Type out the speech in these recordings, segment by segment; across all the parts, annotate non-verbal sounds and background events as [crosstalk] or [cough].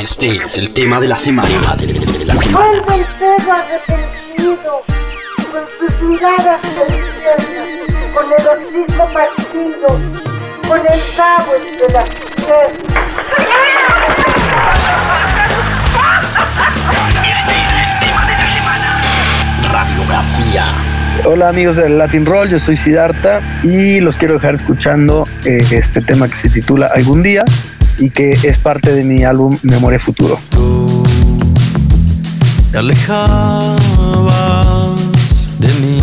Este es el tema de la semana. De la semana. Vuelve el perro arrepentido, con sus miradas deliciosas, con el hocico partido, con el cabo entre las. Radiografía. Hola amigos del Latin Roll, yo soy Siddhartha y los quiero dejar escuchando eh, este tema que se titula Algún día y que es parte de mi álbum Memoria Futuro. Tú te alejabas de mí.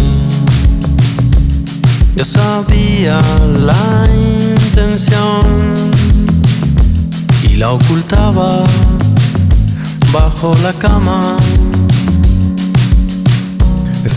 Yo sabía la intención y la ocultaba bajo la cama.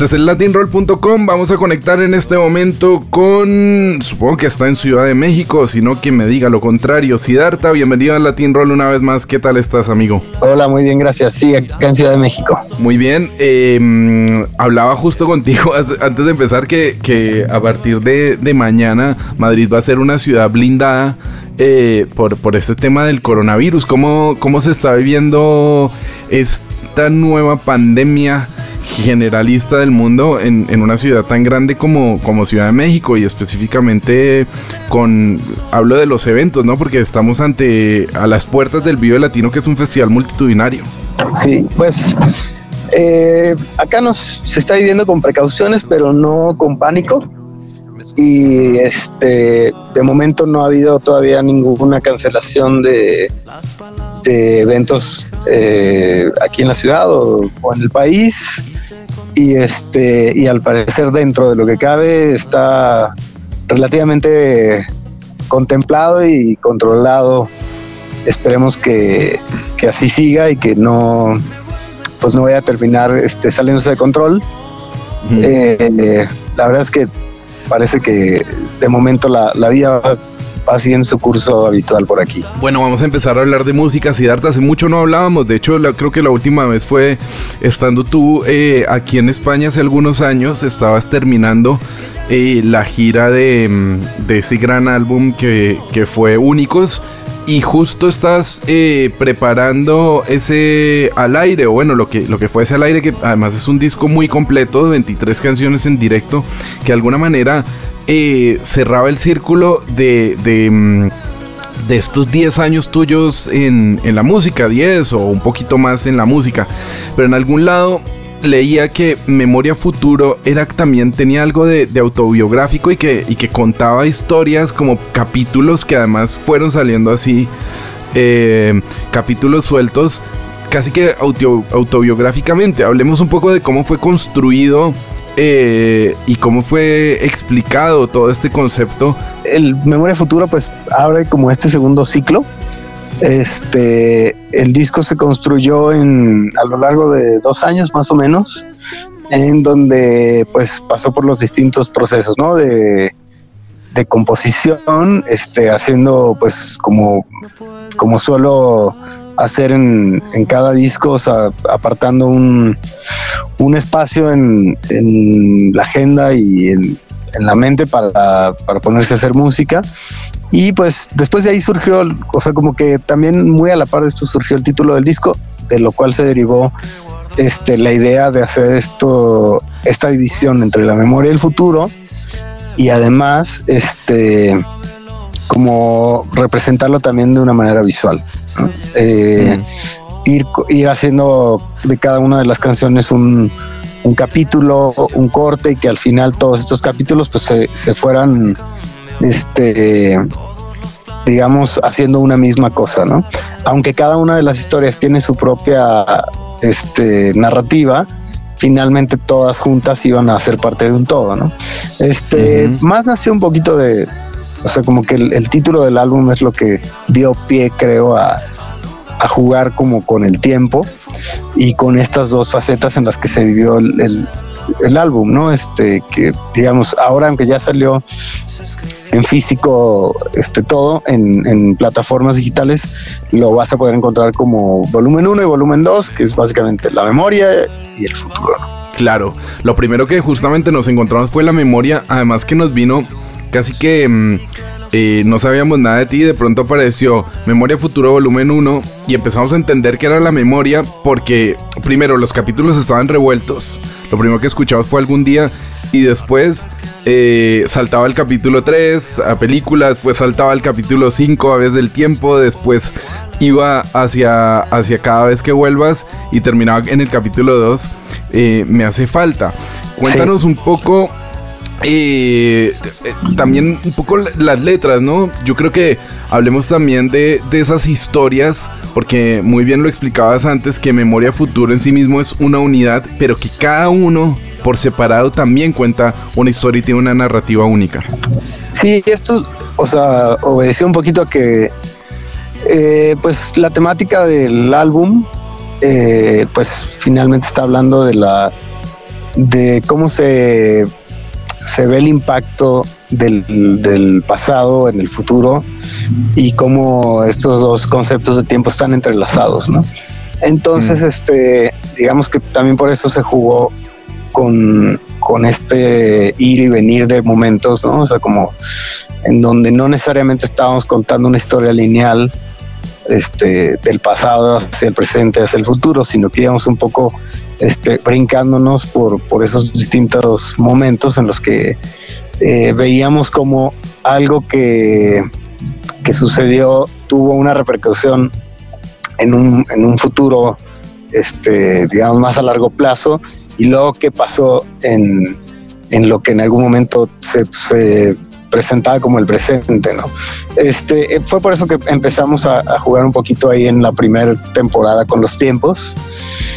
Este es el latinroll.com. Vamos a conectar en este momento con. Supongo que está en Ciudad de México, sino quien me diga lo contrario. Siddhartha, bienvenido al Latin Roll una vez más. ¿Qué tal estás, amigo? Hola, muy bien, gracias. Sí, acá en Ciudad de México. Muy bien. eh, hablaba justo contigo [laughs] antes de empezar que, que a partir de, de mañana Madrid va a ser una ciudad blindada. eh, por, por este tema del coronavirus, ¿Cómo, cómo se está viviendo esta nueva pandemia generalista del mundo en, en una ciudad tan grande como, como Ciudad de México y específicamente con, hablo de los eventos, ¿no? Porque estamos ante, a las puertas del Vive Latino, que es un festival multitudinario. Sí, pues eh, acá nos se está viviendo con precauciones, pero no con pánico. Y este, de momento no ha habido todavía ninguna cancelación de, de eventos eh, aquí en la ciudad o, o en el país. Y este, y al parecer dentro de lo que cabe está relativamente contemplado y controlado. Esperemos que, que así siga y que no, pues no vaya a terminar este, saliéndose de control. Eh, la verdad es que parece que de momento la, la vida siguiendo su curso habitual por aquí. Bueno, vamos a empezar a hablar de música. Siddhartha, hace mucho no hablábamos. De hecho, la- creo que la última vez fue estando tú eh, aquí en España hace algunos años. Estabas terminando la gira de, mm, de ese gran álbum que, que fue Únicos. Y justo estás eh, preparando ese al aire, o bueno, lo que, lo que fue ese al aire, que además es un disco muy completo, de 23 canciones en directo, que de alguna manera eh, cerraba el círculo de, de, mm, de estos 10 años tuyos en, en la música, 10 o un poquito más en la música. Pero en algún lado leía que Memoria Futuro era también tenía algo de, autobiográfico y que, y que contaba historias como capítulos que además fueron saliendo así, eh, capítulos sueltos. Casi que auto- autobiográficamente. Hablemos un poco de cómo fue construido eh, y cómo fue explicado todo este concepto El Memoria Futuro pues abre como este segundo ciclo. Este, el disco se construyó en, a lo largo de dos años más o menos, en donde pues pasó por los distintos procesos, ¿no? De, de composición, este, haciendo pues como, como suelo hacer en, en cada disco, o sea, apartando un, un espacio en, en la agenda y en, en la mente para, para ponerse a hacer música. Y pues después de ahí surgió, o sea, como que también muy a la par de esto surgió el título del disco, de lo cual se derivó este, la idea de hacer esto, esta división entre la memoria y el futuro, y además, este, como representarlo también de una manera visual. ¿no? Eh, ir, ir haciendo de cada una de las canciones un, un capítulo, un corte, y que al final todos estos capítulos pues se, se fueran este digamos haciendo una misma cosa, ¿no? Aunque cada una de las historias tiene su propia este narrativa, finalmente todas juntas iban a ser parte de un todo, ¿no? Este, más nació un poquito de, o sea, como que el, el título del álbum es lo que dio pie, creo, a, a jugar como con el tiempo y con estas dos facetas en las que se vivió el, el- el álbum, ¿no? Este, que digamos, ahora aunque ya salió en físico este todo en, en plataformas digitales lo vas a poder encontrar como volumen 1 y volumen 2 que es básicamente la memoria y el futuro. Claro, lo primero que justamente nos encontramos fue la memoria, además que nos vino casi que mm, eh, no sabíamos nada de ti y de pronto apareció Memoria Futuro Volumen 1 y empezamos a entender que era la memoria porque primero los capítulos estaban revueltos. Lo primero que escuchamos fue algún día y después eh, saltaba el capítulo 3 a películas, después saltaba el capítulo 5 a vez del tiempo, después iba hacia, hacia cada vez que vuelvas y terminaba en el capítulo 2. Eh, me hace falta. Cuéntanos un poco eh, también un poco las letras, ¿no? Yo creo que hablemos también de, de, esas historias, porque muy bien lo explicabas antes, que Memoria Futuro en sí mismo es una unidad, pero que cada uno por separado también cuenta una historia y tiene una narrativa única. Sí, esto, o sea, obedeció un poquito a que, eh, pues la temática del álbum, eh, pues finalmente está hablando de la, de cómo se, se ve el impacto del, del pasado en el futuro y cómo estos dos conceptos de tiempo están entrelazados, ¿no? Entonces, mm. este, digamos que también por eso se jugó con, con este ir y venir de momentos, ¿no? O sea, como en donde no necesariamente estábamos contando una historia lineal este, del pasado hacia el presente, hacia el futuro, sino que íbamos un poco este, brincándonos por, por esos distintos momentos en los que eh, veíamos como algo que, que sucedió tuvo una repercusión en un, en un futuro, este, digamos, más a largo plazo y luego qué pasó en, en lo que en algún momento se, se, presentaba como el presente, ¿no? Este, eh, fue por eso que empezamos a, a jugar un poquito ahí en la primera temporada con los tiempos.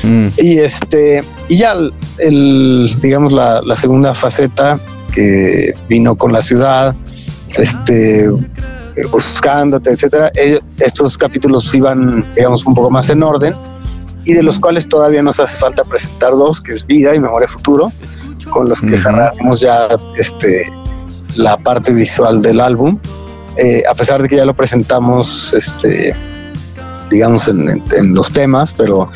Mm. Y este, y ya el, digamos, la, la, segunda faceta que vino con la ciudad, este, buscándote, etcétera, estos capítulos iban, digamos, un poco más en orden y de los cuales todavía nos hace falta presentar dos, que es Vida y Memoria Futuro, con los que cerramos ya este, la parte visual del álbum. Eh, a pesar de que ya lo presentamos, este, digamos, en, en, los temas, pero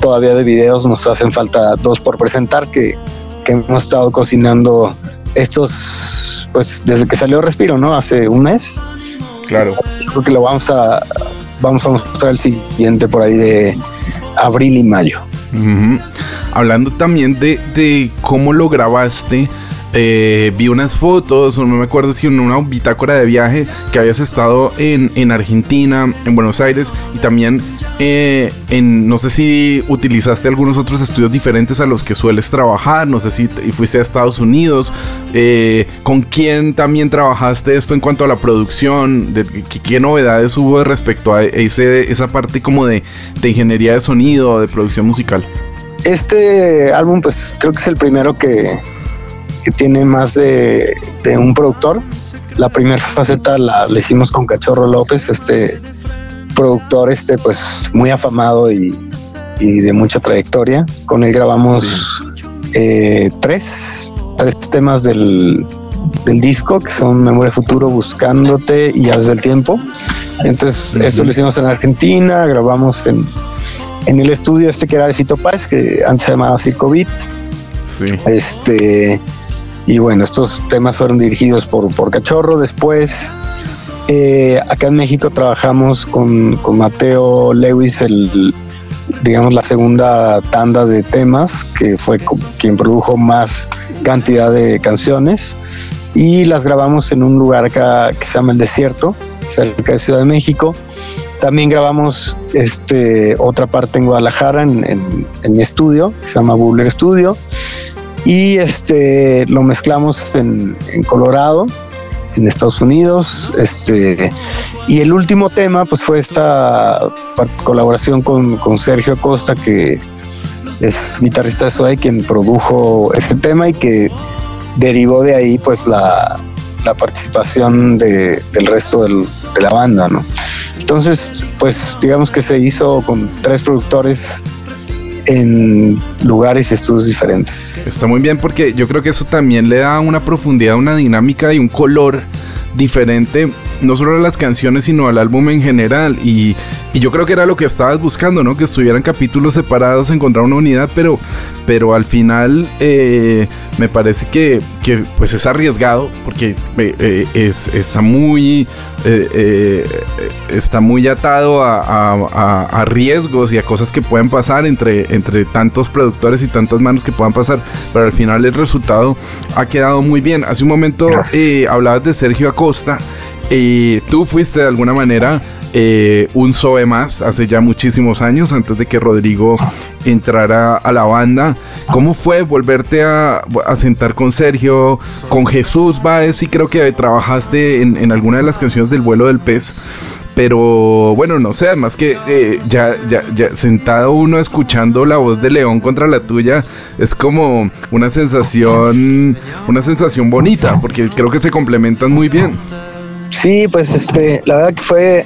todavía de videos nos hacen falta dos por presentar, que, que hemos estado cocinando estos, pues desde que salió Respiro, ¿no? Hace un mes. Claro. Creo que lo vamos a, vamos a mostrar el siguiente por ahí de abril y mayo. Uh -huh. Hablando también de, de, cómo lo grabaste, eh, vi unas fotos, no me acuerdo si en una bitácora de viaje que habías estado en, en Argentina, en Buenos Aires y también eh, en, no sé si utilizaste algunos otros estudios diferentes a los que sueles trabajar, no sé si fuiste a Estados Unidos, eh, con quién también trabajaste esto en cuanto a la producción, qué, qué novedades hubo respecto a ese, esa parte como de, de ingeniería de sonido, de producción musical. Este álbum pues creo que es el primero que, que tiene más de, de, un productor. La primera faceta la, la hicimos con Cachorro López, este productor este pues muy afamado y, y de mucha trayectoria. Con él grabamos sí. eh, tres, tres temas del, del, disco que son Memoria Futuro, Buscándote y Aves del Tiempo. Entonces uh -huh. esto lo hicimos en Argentina, grabamos en, en el estudio este que era de Fito Páez, que antes se llamaba Circo Beat. Sí. Este, y bueno, estos temas fueron dirigidos por, por Cachorro. Después, eh, acá en México trabajamos con, con, Mateo Lewis, el, digamos, la segunda tanda de temas, que fue quien produjo más cantidad de canciones. Y las grabamos en un lugar acá que se llama El Desierto, cerca de Ciudad de México. También grabamos este, otra parte en Guadalajara, en, en, mi estudio, que se llama Buller Studio y este lo mezclamos en, Colorado en Estados Unidos este y el último tema pues fue esta colaboración con, con Sergio Acosta que es guitarrista de Suave quien produjo ese tema y que derivó de ahí pues la, la participación de, del resto de la banda no entonces pues digamos que se hizo con tres productores en lugares y estudios diferentes. Está muy bien porque yo creo que eso también le da una profundidad, una dinámica y un color diferente, no solo a las canciones, sino al álbum en general. Y Y yo creo que era lo que estabas buscando, ¿no? Que estuvieran capítulos separados, encontrar una unidad, pero, pero al final eh, me parece que, que, pues es arriesgado porque eh, eh, es, está muy está muy atado a, a, riesgos y a cosas que pueden pasar entre, entre tantos productores y tantas manos que puedan pasar, pero al final el resultado ha quedado muy bien. Hace un momento hablabas de Sergio Acosta y tú fuiste de alguna manera eh, un Zoe más hace ya muchísimos años, antes de que Rodrigo entrara a la banda. ¿Cómo fue volverte a, sentar con Sergio, con Jesús Baez? Y creo que trabajaste en, alguna de las canciones del vuelo del pez. Pero bueno, no sé, además que eh, ya, ya, ya sentado uno escuchando la voz de León contra la tuya, es como una sensación, una sensación bonita, porque creo que se complementan muy bien. Sí, pues este, la verdad que fue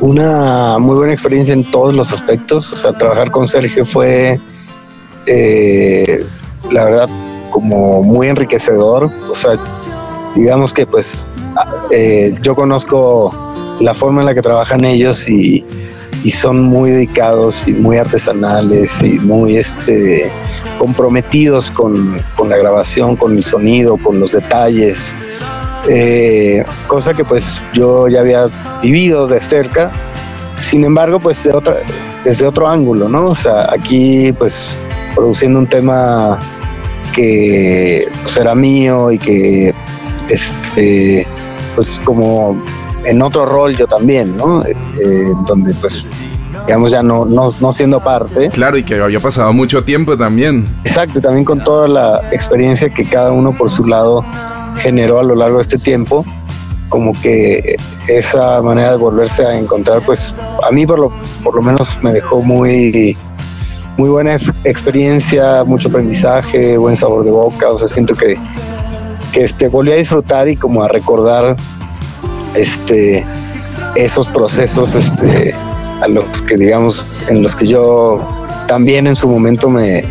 una muy buena experiencia en todos los aspectos. O sea, trabajar con Sergio fue, eh, la verdad, como muy enriquecedor. O sea, digamos que pues eh, yo conozco la forma en la que trabajan ellos y, son muy dedicados y muy artesanales y muy este, comprometidos con la grabación, con el sonido, con los detalles. Eh, cosa que pues yo ya había vivido de cerca, sin embargo pues de otra, desde otro ángulo, ¿no? O sea, aquí pues produciendo un tema que pues, era mío y que este pues como en otro rol yo también, ¿no? Eh, donde pues digamos ya no, no, no siendo parte. Claro, y que había pasado mucho tiempo también. Exacto, también con toda la experiencia que cada uno por su lado generó a lo largo de este tiempo, como que esa manera de volverse a encontrar, pues a mí por lo, por lo menos me dejó muy, muy buena experiencia, mucho aprendizaje, buen sabor de boca, o sea, siento que, que este, volví a disfrutar y como a recordar este, esos procesos este, a los que digamos, en los que yo también en su momento me,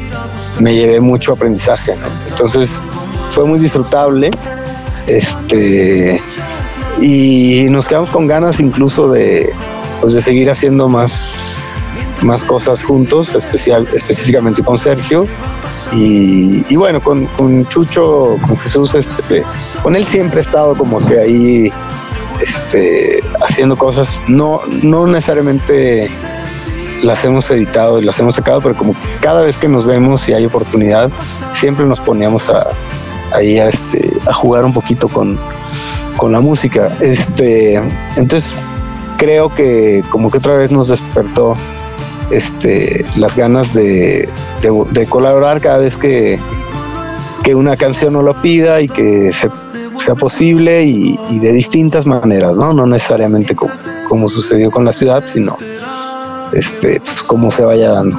me llevé mucho aprendizaje. Entonces fue muy disfrutable este, y nos quedamos con ganas incluso de, pues de seguir haciendo más, más cosas juntos, especial, específicamente con Sergio. Y, bueno, con, Chucho, con Jesús, este, con él siempre he estado como que ahí este, haciendo cosas, no, no necesariamente las hemos editado y las hemos sacado, pero como cada vez que nos vemos y hay oportunidad, siempre nos poníamos a, ahí a, este, a jugar un poquito con, la música. Este, entonces creo que como que otra vez nos despertó este, las ganas de, colaborar cada vez que, que una canción nos lo pida y que sea posible y, de distintas maneras, ¿no? No necesariamente como, como sucedió con la ciudad, sino este, pues, como se vaya dando.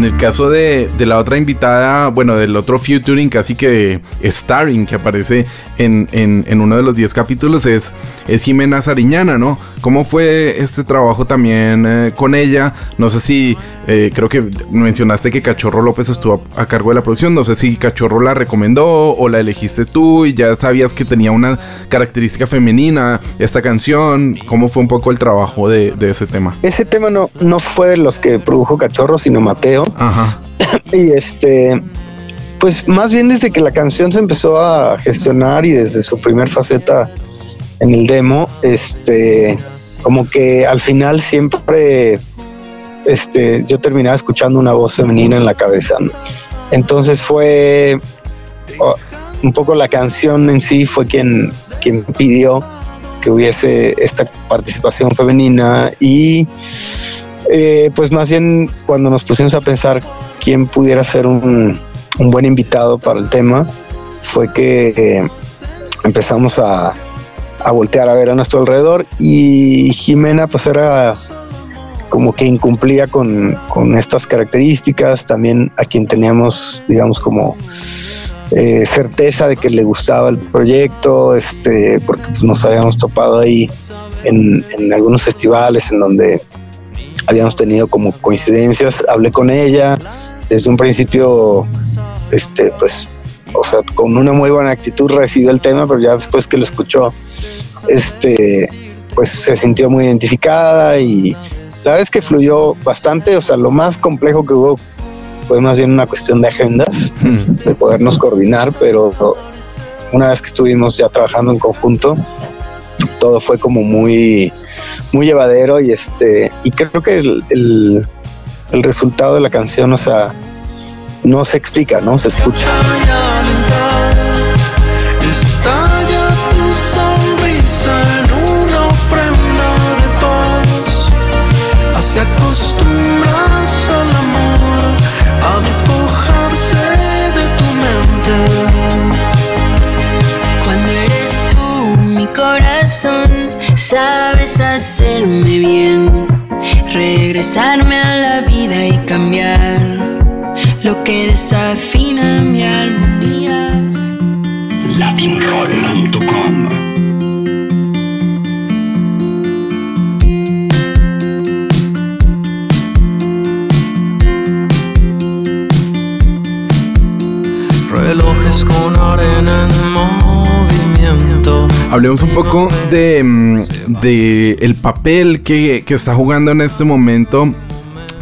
En el caso de, la otra invitada, bueno, del otro featuring, casi que starring que aparece en, uno de los 10 capítulos, es, es Jimena Sariñana, ¿no? ¿Cómo fue este trabajo también eh, con ella? No sé si, eh, creo que mencionaste que Cachorro López estuvo a, cargo de la producción, no sé si Cachorro la recomendó o la elegiste tú y ya sabías que tenía una característica femenina esta canción. ¿Cómo fue un poco el trabajo de, de ese tema? Ese tema no, no fue de los que produjo Cachorro, sino Mateo. Ajá. [coughs] Y este, pues más bien desde que la canción se empezó a gestionar y desde su primer faceta en el demo, este, como que al final siempre, este, yo terminaba escuchando una voz femenina en la cabeza. Entonces fue, un poco la canción en sí fue quien, quien pidió que hubiese esta participación femenina y eh, pues más bien cuando nos pusimos a pensar quién pudiera ser un, un buen invitado para el tema, fue que eh, empezamos a, a voltear a ver a nuestro alrededor y Jimena pues era como que incumplía con, con estas características, también a quien teníamos, digamos, como eh, certeza de que le gustaba el proyecto, este, porque pues, nos habíamos topado ahí en, en, algunos festivales en donde habíamos tenido como coincidencias. Hablé con ella desde un principio, este, pues, o sea, con una muy buena actitud recibió el tema, pero ya después que lo escuchó, este, pues se sintió muy identificada y la verdad es que fluyó bastante. O sea, lo más complejo que hubo fue más bien una cuestión de agendas, de podernos coordinar, pero una vez que estuvimos ya trabajando en conjunto, todo fue como muy, muy llevadero y este, y creo que el, el, el resultado de la canción, o sea, no se explica, ¿no? Se escucha. Hacerme bien, regresarme a la vida y cambiar lo que desafina mi armonía. Latinroll.com Relojes con arena en movimiento. Hablemos un poco de, mm, de el papel que, que está jugando en este momento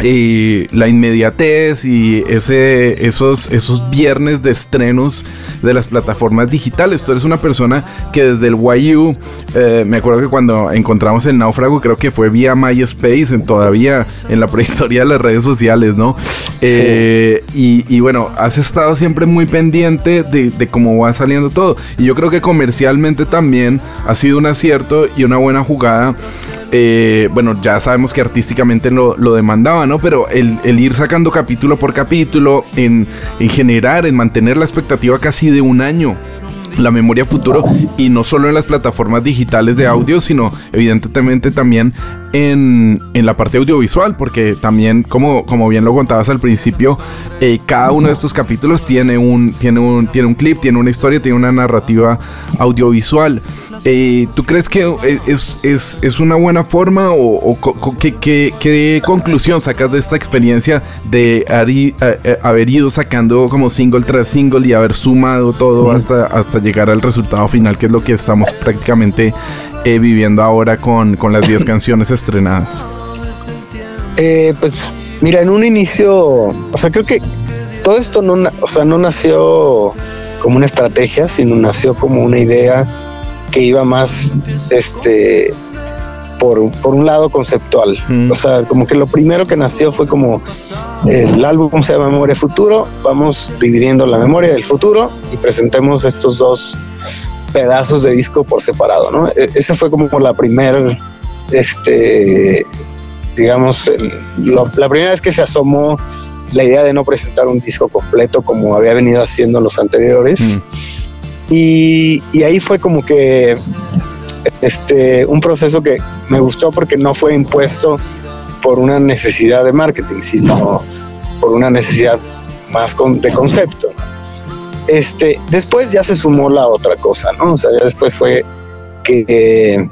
y la inmediatez y ese, esos, esos viernes de estrenos de las plataformas digitales. Tú eres una persona que desde el YU, eh, me acuerdo que cuando encontramos el náufrago, creo que fue vía MySpace, en, todavía en la prehistoria de las redes sociales, ¿no? Eh, y, y, bueno, has estado siempre muy pendiente de, de cómo va saliendo todo. Y yo creo que comercialmente también ha sido un acierto y una buena jugada. Eh, bueno, ya sabemos que artísticamente lo, lo demandaba, ¿no? Pero el, el, ir sacando capítulo por capítulo, en, en generar, en mantener la expectativa casi de un año la memoria futuro y no solo en las plataformas digitales de audio, sino evidentemente también en, en la parte audiovisual, porque también, como, como bien lo contabas al principio, eh, cada uno de estos capítulos tiene un, tiene, un, tiene un clip, tiene una historia, tiene una narrativa audiovisual. Eh, ¿Tú crees que es, es, es una buena forma o, o ¿qué, qué, qué, conclusión sacas de esta experiencia de haber, haber ido sacando como single tras single y haber sumado todo hasta, hasta llegar al resultado final, que es lo que estamos prácticamente eh, viviendo ahora con, con las 10 [coughs] canciones estrenadas? Eh, pues mira, en un inicio, o sea, creo que todo esto no, o sea, no nació como una estrategia, sino nació como una idea que iba más este por, por un lado conceptual. Mm. O sea, como que lo primero que nació fue como el álbum se llama Memoria Futuro, vamos dividiendo la memoria del futuro y presentemos estos dos pedazos de disco por separado, ¿no? E esa fue como la primera, este, digamos, el, lo, la primera vez que se asomó la idea de no presentar un disco completo como había venido haciendo los anteriores. Mm. Y, y, ahí fue como que este, un proceso que me gustó porque no fue impuesto por una necesidad de marketing, sino por una necesidad más con, de concepto. Este, después ya se sumó la otra cosa, ¿no? O sea, ya después fue que,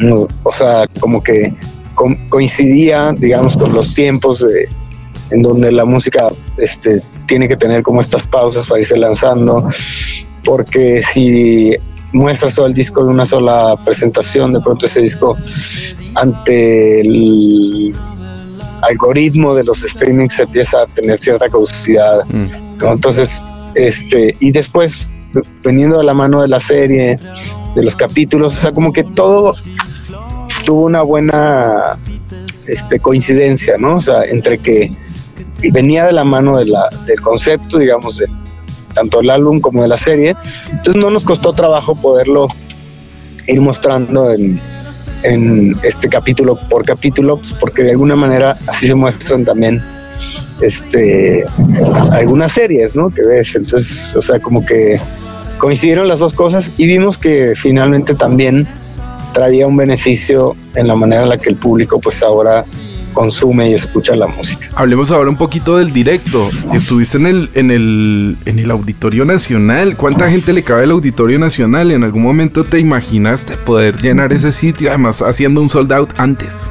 no, o sea, como que co coincidía, digamos, con los tiempos de, en donde la música este, tiene que tener como estas pausas para irse lanzando, porque si muestras todo el disco de una sola presentación, de pronto ese disco ante el algoritmo de los streamings empieza a tener cierta caducidad. Mm. ¿no? Entonces, este, y después, veniendo de la mano de la serie, de los capítulos, o sea, como que todo tuvo una buena este, coincidencia, ¿no? O sea, entre que venía de la mano de la, del concepto, digamos, de, tanto del álbum como de la serie. Entonces no nos costó trabajo poderlo ir mostrando en, en este capítulo por capítulo, pues, porque de alguna manera así se muestran también este algunas series, ¿no? Que ves, entonces, o sea, como que coincidieron las dos cosas y vimos que finalmente también traía un beneficio en la manera en la que el público pues ahora consume y escucha la música. Hablemos ahora un poquito del directo. Estuviste en el, en el, en el Auditorio Nacional. ¿Cuánta gente le cabe el Auditorio Nacional? ¿En algún momento te imaginaste poder llenar ese sitio? Además, haciendo un sold out antes.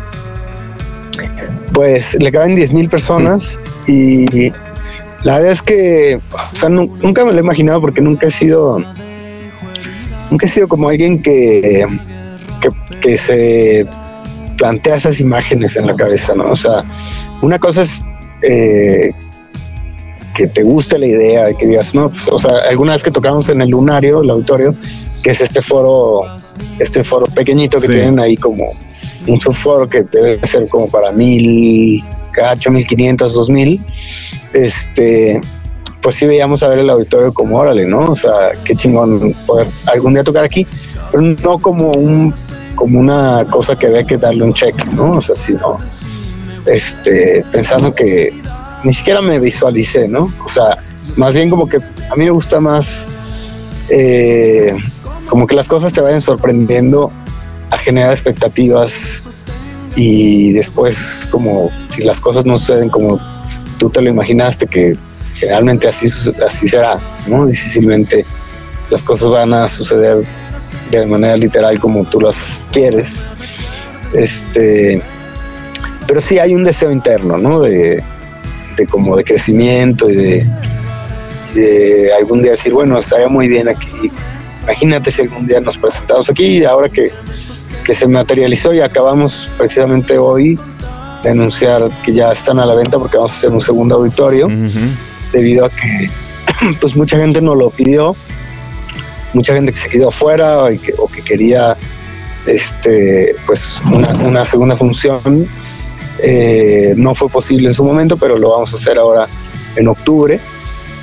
Pues le caben 10 mil personas y la verdad es que o sea, nunca me lo he imaginado porque nunca he sido nunca he sido como alguien que, que, que se plantea esas imágenes en la cabeza, ¿no? O sea, una cosa es eh, que te guste la idea, de que digas, no, pues, o sea, alguna vez que tocamos en el lunario, el auditorio, que es este foro, este foro pequeñito que tienen ahí como un subforo que debe ser como para mil, cacho, mil quinientos, dos mil, este, pues sí veíamos a ver el auditorio como, órale, ¿no? O sea, qué chingón poder algún día tocar aquí, pero no como un como una cosa que había que darle un check, ¿no? O sea, sino este, pensando que ni siquiera me visualicé, ¿no? O sea, más bien como que a mí me gusta más eh, como que las cosas te vayan sorprendiendo a generar expectativas y después como si las cosas no suceden como tú te lo imaginaste que generalmente así así será, ¿no? Difícilmente las cosas van a suceder de manera literal como tú las quieres. Este, pero sí hay un deseo interno, ¿no? De, como de crecimiento y de, de, algún día decir, bueno, estaría muy bien aquí. Imagínate si algún día nos presentamos aquí, ahora que, que se materializó y acabamos precisamente hoy de anunciar que ya están a la venta porque vamos a hacer un segundo auditorio, debido a que [clears throat] pues mucha gente nos lo pidió mucha gente que se quedó afuera o que, quería este, pues una, segunda función. Eh, no fue posible en su momento, pero lo vamos a hacer ahora en octubre,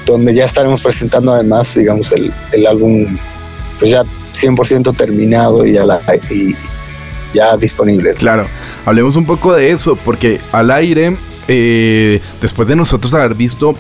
donde ya estaremos presentando además, digamos, el, álbum pues ya 100% terminado y ya, la, y ya disponible. Claro, hablemos un poco de eso, porque al aire, eh, después de nosotros haber visto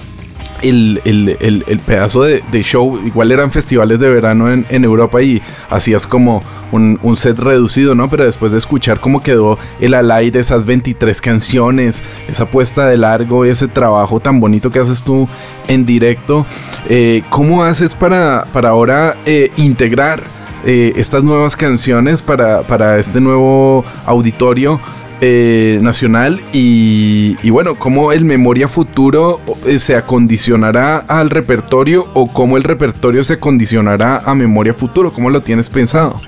el, el, el, pedazo de, show, igual eran festivales de verano en, en Europa y hacías como un, un, set reducido, ¿no? Pero después de escuchar cómo quedó el al aire, esas 23 canciones, esa puesta de largo, ese trabajo tan bonito que haces tú en directo, eh, ¿cómo haces para, para ahora eh, integrar eh, estas nuevas canciones para, para este nuevo auditorio? Eh, nacional y, bueno, cómo el Memoria Futuro eh, se acondicionará al repertorio o cómo el repertorio se acondicionará a Memoria Futuro, ¿cómo lo tienes pensado?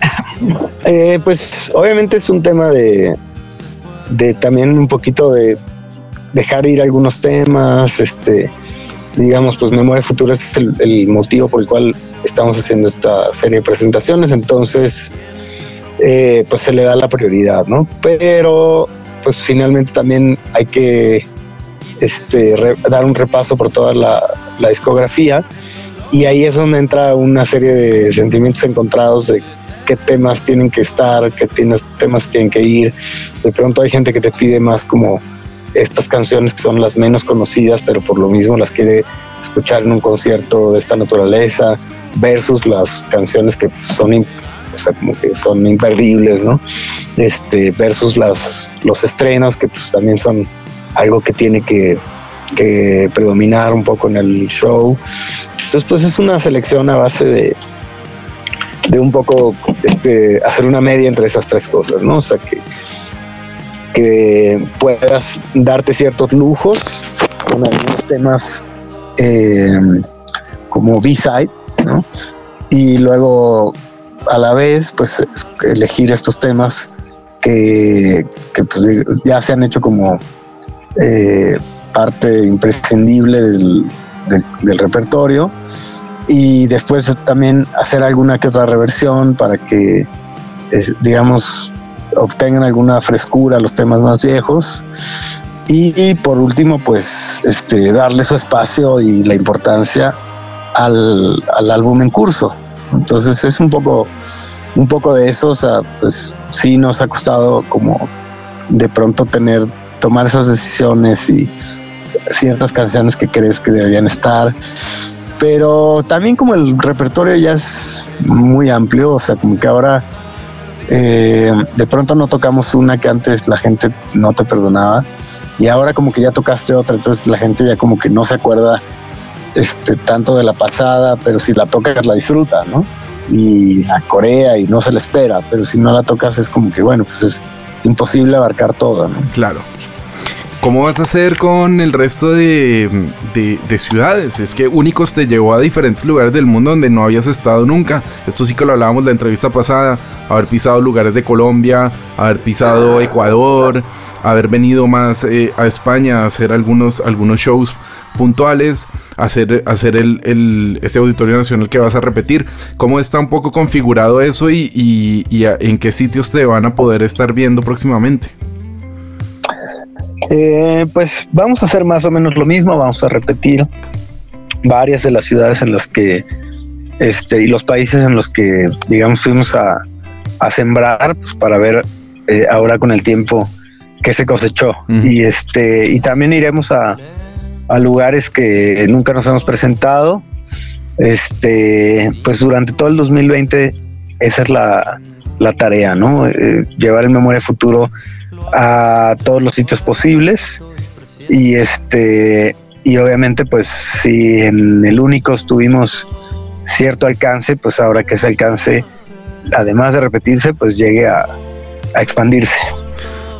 [laughs] Eh, pues obviamente es un tema de, de también un poquito de dejar ir algunos temas, este, digamos, pues Memoria Futuro es el, motivo por el cual estamos haciendo esta serie de presentaciones, entonces eh, pues se le da la prioridad, ¿no? Pero pues finalmente también hay que este, dar un repaso por toda la, discografía y ahí es donde entra una serie de sentimientos encontrados de qué temas tienen que estar, qué temas tienen que ir. De pronto hay gente que te pide más como estas canciones que son las menos conocidas, pero por lo mismo las quiere escuchar en un concierto de esta naturaleza, versus las canciones que son o sea, como que son imperdibles, ¿no? Este, versus las, los estrenos, que pues también son algo que tiene que, predominar un poco en el show. Entonces, pues es una selección a base de, de un poco este, hacer una media entre esas tres cosas, ¿no? O sea, que, que puedas darte ciertos lujos con algunos temas eh, como B-side, ¿no? Y luego a la vez, pues elegir estos temas que, pues, ya se han hecho como eh, parte imprescindible del, repertorio y después también hacer alguna que otra reversión para que, digamos, obtengan alguna frescura a los temas más viejos. Y, por último, pues este, darle su espacio y la importancia al, al álbum en curso. Entonces es un poco, un poco de eso, o sea, pues sí nos ha costado como de pronto tener, tomar esas decisiones y ciertas canciones que crees que deberían estar. Pero también como el repertorio ya es muy amplio, o sea, como que ahora eh, de pronto no tocamos una que antes la gente no te perdonaba y ahora como que ya tocaste otra, entonces la gente ya como que no se acuerda este tanto de la pasada, pero si la tocas la disfruta, ¿no? Y a Corea y no se le espera, pero si no la tocas es como que bueno, pues es imposible abarcar todo, ¿no? Claro. ¿Cómo vas a hacer con el resto de, de, de, ciudades? Es que Únicos te llevó a diferentes lugares del mundo donde no habías estado nunca. Esto sí que lo hablábamos en la entrevista pasada. Haber pisado lugares de Colombia, haber pisado Ecuador, haber venido más eh, a España a hacer algunos, algunos shows puntuales, hacer, hacer el, el, este auditorio nacional que vas a repetir. ¿Cómo está un poco configurado eso y, y, en qué sitios te van a poder estar viendo próximamente? Eh, pues vamos a hacer más o menos lo mismo, vamos a repetir varias de las ciudades en las que, este, y los países en los que, digamos, fuimos a, a sembrar, pues para ver eh, ahora con el tiempo qué se cosechó. Uh -huh. Y este, y también iremos a, a lugares que nunca nos hemos presentado. Este, pues durante todo el 2020, esa es la, la tarea, ¿no? Eh, llevar el Memoria Futuro a todos los sitios posibles y este y obviamente pues si en el único tuvimos cierto alcance pues ahora que ese alcance además de repetirse pues llegue a, a expandirse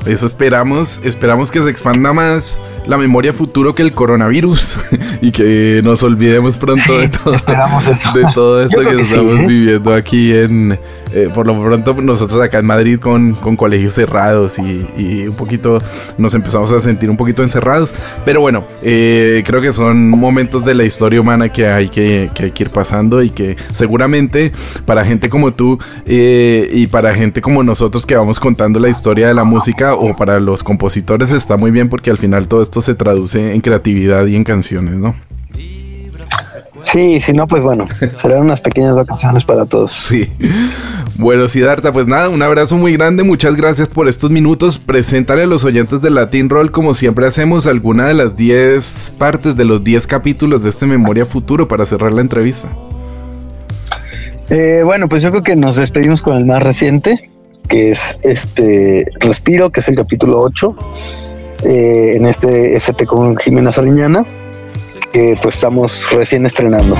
eso esperamos, esperamos que se expanda más la memoria futuro que el coronavirus [laughs] y que nos olvidemos pronto Sí, de todo, de todo esto que, sí, estamos ¿eh? viviendo aquí en, eh, por lo pronto nosotros acá en Madrid con, con colegios cerrados y, y un poquito nos empezamos a sentir un poquito encerrados, pero bueno, eh, creo que son momentos de la historia humana que hay que, que ir pasando y que seguramente para gente como tú eh, y para gente como nosotros que vamos contando la historia de la música o para los compositores está muy bien porque al final todo esto se traduce en creatividad y en canciones, ¿no? Sí, si no, pues bueno, [laughs] serán unas pequeñas vacaciones para todos. Sí. Bueno, Siddhartha, pues nada, un abrazo muy grande, muchas gracias por estos minutos. Preséntale a los oyentes de Latin Roll, como siempre hacemos, alguna de las 10 partes de los 10 capítulos de este Memoria Futuro para cerrar la entrevista. Eh, bueno, pues yo creo que nos despedimos con el más reciente, que es este Respiro, que es el capítulo 8, eh, en este FT con Jimena Sariñana, que pues estamos recién estrenando.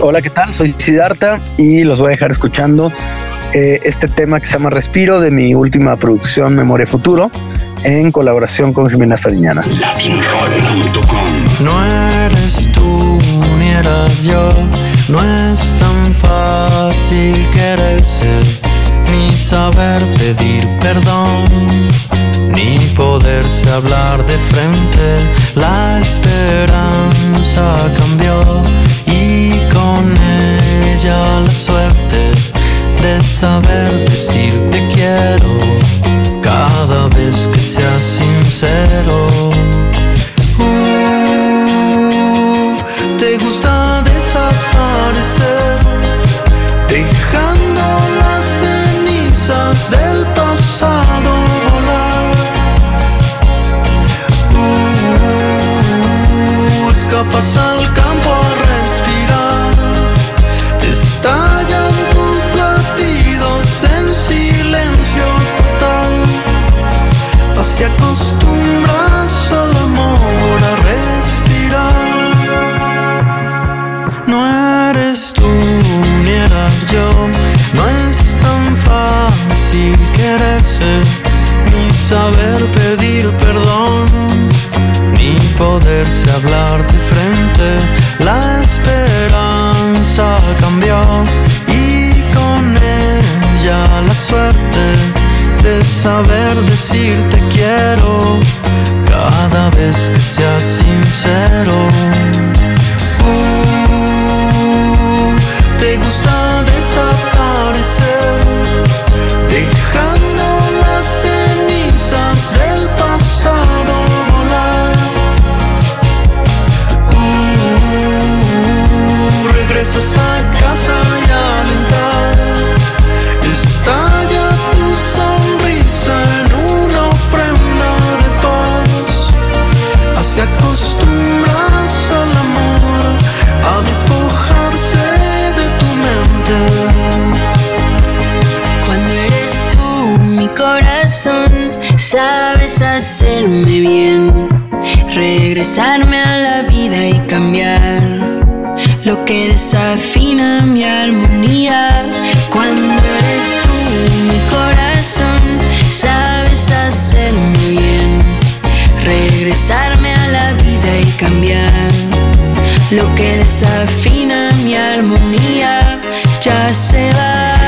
Hola, ¿qué tal? Soy Siddhartha y los voy a dejar escuchando eh, este tema que se llama Respiro de mi última producción Memoria Futuro en colaboración con Jimena Sariñana. Latinroll.com No eres tú ni era yo, no es tan fácil quererse, ni saber pedir perdón, ni poderse hablar de frente. La esperanza cambió y con ella la suerte de saber decir te quiero cada vez que seas sincero. Uh, te gusta ni saber pedir perdón, ni poderse hablar de frente. La esperanza cambió y con ella la suerte de saber decir te quiero cada vez que seas sincero. Lo que desafina mi armonía. Ya se va